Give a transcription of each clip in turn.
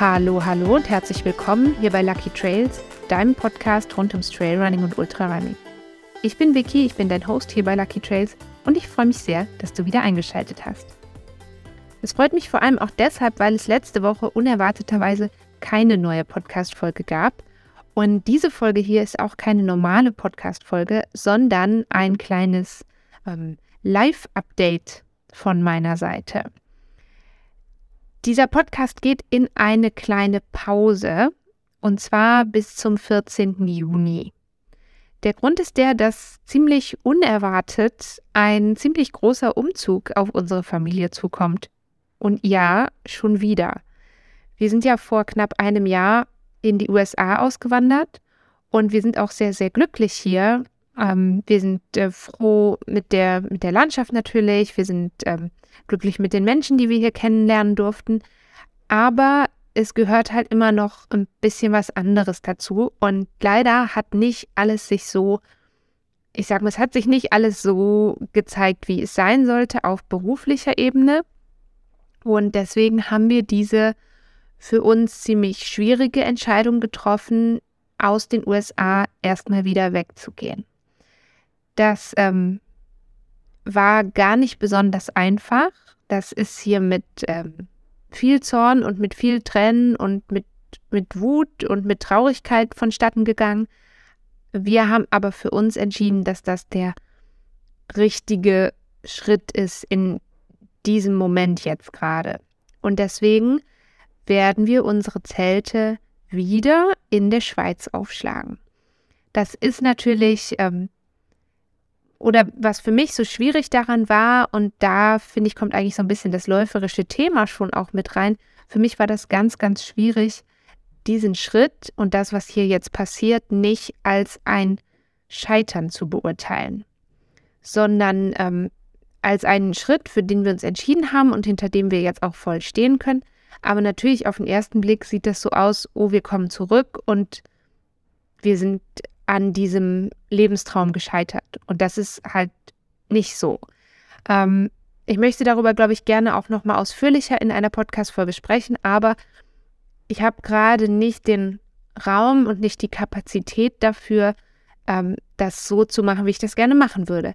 Hallo, hallo und herzlich willkommen hier bei Lucky Trails, deinem Podcast rund ums Trailrunning und Ultrarunning. Ich bin Vicky, ich bin dein Host hier bei Lucky Trails und ich freue mich sehr, dass du wieder eingeschaltet hast. Es freut mich vor allem auch deshalb, weil es letzte Woche unerwarteterweise keine neue Podcast-Folge gab. Und diese Folge hier ist auch keine normale Podcast-Folge, sondern ein kleines ähm, Live-Update von meiner Seite. Dieser Podcast geht in eine kleine Pause und zwar bis zum 14. Juni. Der Grund ist der, dass ziemlich unerwartet ein ziemlich großer Umzug auf unsere Familie zukommt. Und ja, schon wieder. Wir sind ja vor knapp einem Jahr in die USA ausgewandert und wir sind auch sehr, sehr glücklich hier. Ähm, wir sind äh, froh mit der, mit der Landschaft natürlich. Wir sind ähm, glücklich mit den Menschen, die wir hier kennenlernen durften. Aber es gehört halt immer noch ein bisschen was anderes dazu. Und leider hat nicht alles sich so, ich sag mal, es hat sich nicht alles so gezeigt, wie es sein sollte auf beruflicher Ebene. Und deswegen haben wir diese für uns ziemlich schwierige Entscheidung getroffen, aus den USA erstmal wieder wegzugehen. Das ähm, war gar nicht besonders einfach. Das ist hier mit ähm, viel Zorn und mit viel Tränen und mit, mit Wut und mit Traurigkeit vonstatten gegangen. Wir haben aber für uns entschieden, dass das der richtige Schritt ist in diesem Moment jetzt gerade. Und deswegen werden wir unsere Zelte wieder in der Schweiz aufschlagen. Das ist natürlich ähm, oder was für mich so schwierig daran war, und da finde ich, kommt eigentlich so ein bisschen das läuferische Thema schon auch mit rein. Für mich war das ganz, ganz schwierig, diesen Schritt und das, was hier jetzt passiert, nicht als ein Scheitern zu beurteilen, sondern ähm, als einen Schritt, für den wir uns entschieden haben und hinter dem wir jetzt auch voll stehen können. Aber natürlich auf den ersten Blick sieht das so aus, oh, wir kommen zurück und wir sind an diesem Lebenstraum gescheitert. Und das ist halt nicht so. Ähm, ich möchte darüber, glaube ich, gerne auch nochmal ausführlicher in einer Podcast-Folge sprechen, aber ich habe gerade nicht den Raum und nicht die Kapazität dafür, ähm, das so zu machen, wie ich das gerne machen würde.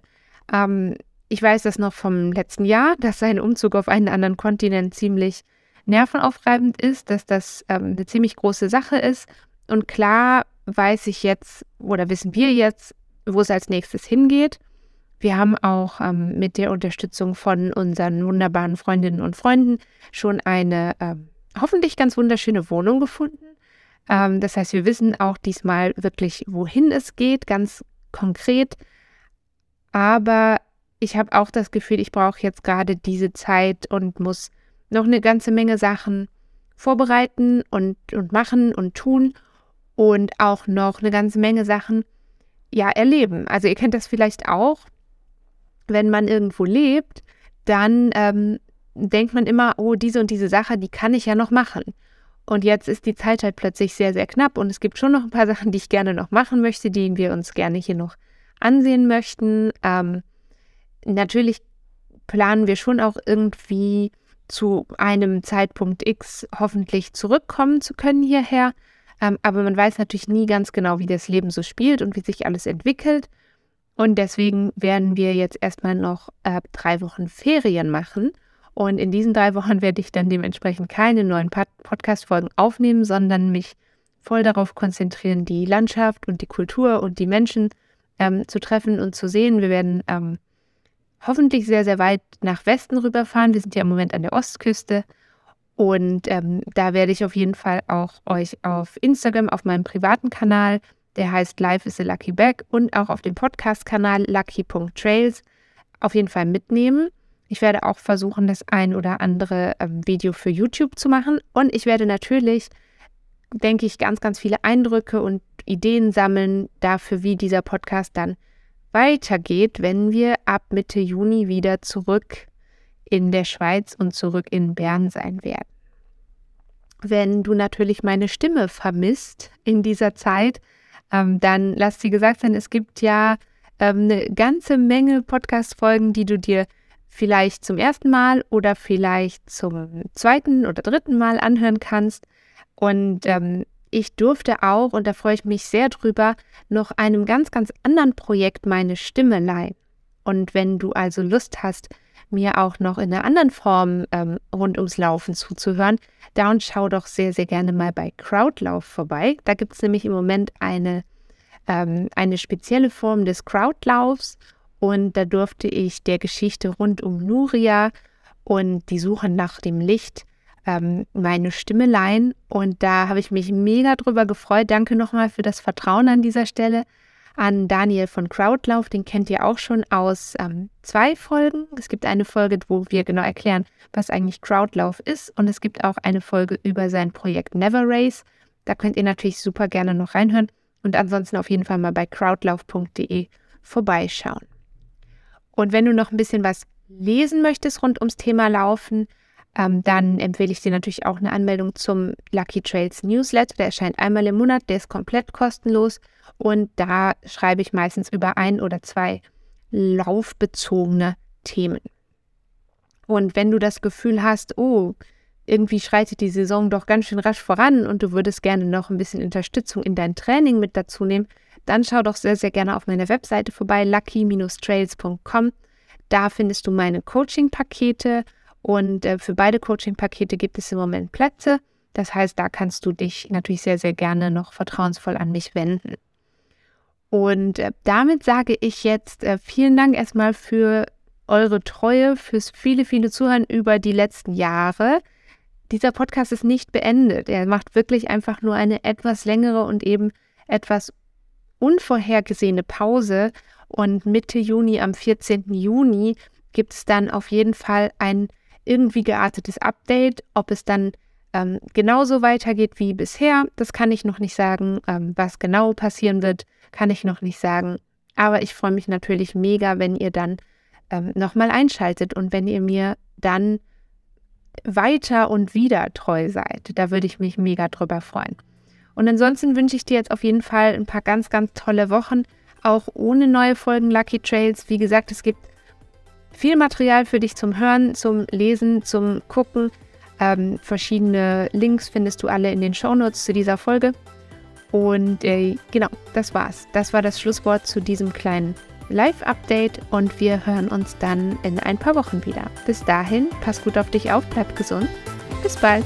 Ähm, ich weiß das noch vom letzten Jahr, dass ein Umzug auf einen anderen Kontinent ziemlich nervenaufreibend ist, dass das ähm, eine ziemlich große Sache ist. Und klar weiß ich jetzt oder wissen wir jetzt, wo es als nächstes hingeht. Wir haben auch ähm, mit der Unterstützung von unseren wunderbaren Freundinnen und Freunden schon eine ähm, hoffentlich ganz wunderschöne Wohnung gefunden. Ähm, das heißt, wir wissen auch diesmal wirklich, wohin es geht, ganz konkret. Aber ich habe auch das Gefühl, ich brauche jetzt gerade diese Zeit und muss noch eine ganze Menge Sachen vorbereiten und, und machen und tun und auch noch eine ganze Menge Sachen ja erleben. Also ihr kennt das vielleicht auch, wenn man irgendwo lebt, dann ähm, denkt man immer, oh, diese und diese Sache, die kann ich ja noch machen. Und jetzt ist die Zeit halt plötzlich sehr, sehr knapp und es gibt schon noch ein paar Sachen, die ich gerne noch machen möchte, die wir uns gerne hier noch ansehen möchten. Ähm, natürlich planen wir schon auch irgendwie zu einem Zeitpunkt X hoffentlich zurückkommen zu können hierher. Ähm, aber man weiß natürlich nie ganz genau, wie das Leben so spielt und wie sich alles entwickelt. Und deswegen werden wir jetzt erstmal noch äh, drei Wochen Ferien machen. Und in diesen drei Wochen werde ich dann dementsprechend keine neuen Podcast-Folgen aufnehmen, sondern mich voll darauf konzentrieren, die Landschaft und die Kultur und die Menschen ähm, zu treffen und zu sehen. Wir werden ähm, hoffentlich sehr, sehr weit nach Westen rüberfahren. Wir sind ja im Moment an der Ostküste und ähm, da werde ich auf jeden Fall auch euch auf Instagram, auf meinem privaten Kanal, der heißt Life is a Lucky Bag, und auch auf dem Podcast-Kanal lucky.trails auf jeden Fall mitnehmen. Ich werde auch versuchen, das ein oder andere ähm, Video für YouTube zu machen. Und ich werde natürlich, denke ich, ganz, ganz viele Eindrücke und Ideen sammeln dafür, wie dieser Podcast dann weitergeht, wenn wir ab Mitte Juni wieder zurück in der Schweiz und zurück in Bern sein werden. Wenn du natürlich meine Stimme vermisst in dieser Zeit, ähm, dann lass dir gesagt sein, es gibt ja ähm, eine ganze Menge Podcast-Folgen, die du dir vielleicht zum ersten Mal oder vielleicht zum zweiten oder dritten Mal anhören kannst. Und ähm, ich durfte auch, und da freue ich mich sehr drüber, noch einem ganz, ganz anderen Projekt meine Stimme leihen. Und wenn du also Lust hast, mir auch noch in einer anderen Form ähm, rund ums Laufen zuzuhören, dann schau doch sehr, sehr gerne mal bei Crowdlauf vorbei. Da gibt es nämlich im Moment eine, ähm, eine spezielle Form des Crowdlaufs und da durfte ich der Geschichte rund um Nuria und die Suche nach dem Licht ähm, meine Stimme leihen. Und da habe ich mich mega drüber gefreut. Danke nochmal für das Vertrauen an dieser Stelle an Daniel von Crowdlauf. Den kennt ihr auch schon aus ähm, zwei Folgen. Es gibt eine Folge, wo wir genau erklären, was eigentlich Crowdlauf ist. Und es gibt auch eine Folge über sein Projekt Never Race. Da könnt ihr natürlich super gerne noch reinhören. Und ansonsten auf jeden Fall mal bei crowdlauf.de vorbeischauen. Und wenn du noch ein bisschen was lesen möchtest rund ums Thema Laufen, ähm, dann empfehle ich dir natürlich auch eine Anmeldung zum Lucky Trails Newsletter. Der erscheint einmal im Monat, der ist komplett kostenlos und da schreibe ich meistens über ein oder zwei laufbezogene Themen. Und wenn du das Gefühl hast, oh, irgendwie schreitet die Saison doch ganz schön rasch voran und du würdest gerne noch ein bisschen Unterstützung in dein Training mit dazu nehmen, dann schau doch sehr, sehr gerne auf meiner Webseite vorbei, lucky-trails.com. Da findest du meine Coaching-Pakete und äh, für beide Coaching-Pakete gibt es im Moment Plätze. Das heißt, da kannst du dich natürlich sehr, sehr gerne noch vertrauensvoll an mich wenden. Und äh, damit sage ich jetzt äh, vielen Dank erstmal für eure Treue, fürs viele, viele Zuhören über die letzten Jahre. Dieser Podcast ist nicht beendet. Er macht wirklich einfach nur eine etwas längere und eben etwas unvorhergesehene Pause. Und Mitte Juni, am 14. Juni, gibt es dann auf jeden Fall ein irgendwie geartetes Update. Ob es dann ähm, genauso weitergeht wie bisher, das kann ich noch nicht sagen. Ähm, was genau passieren wird, kann ich noch nicht sagen. Aber ich freue mich natürlich mega, wenn ihr dann ähm, nochmal einschaltet und wenn ihr mir dann weiter und wieder treu seid. Da würde ich mich mega drüber freuen. Und ansonsten wünsche ich dir jetzt auf jeden Fall ein paar ganz, ganz tolle Wochen, auch ohne neue Folgen Lucky Trails. Wie gesagt, es gibt viel Material für dich zum Hören, zum Lesen, zum Gucken. Ähm, verschiedene Links findest du alle in den Shownotes zu dieser Folge. Und äh, genau, das war's. Das war das Schlusswort zu diesem kleinen Live-Update und wir hören uns dann in ein paar Wochen wieder. Bis dahin, pass gut auf dich auf, bleib gesund. Bis bald.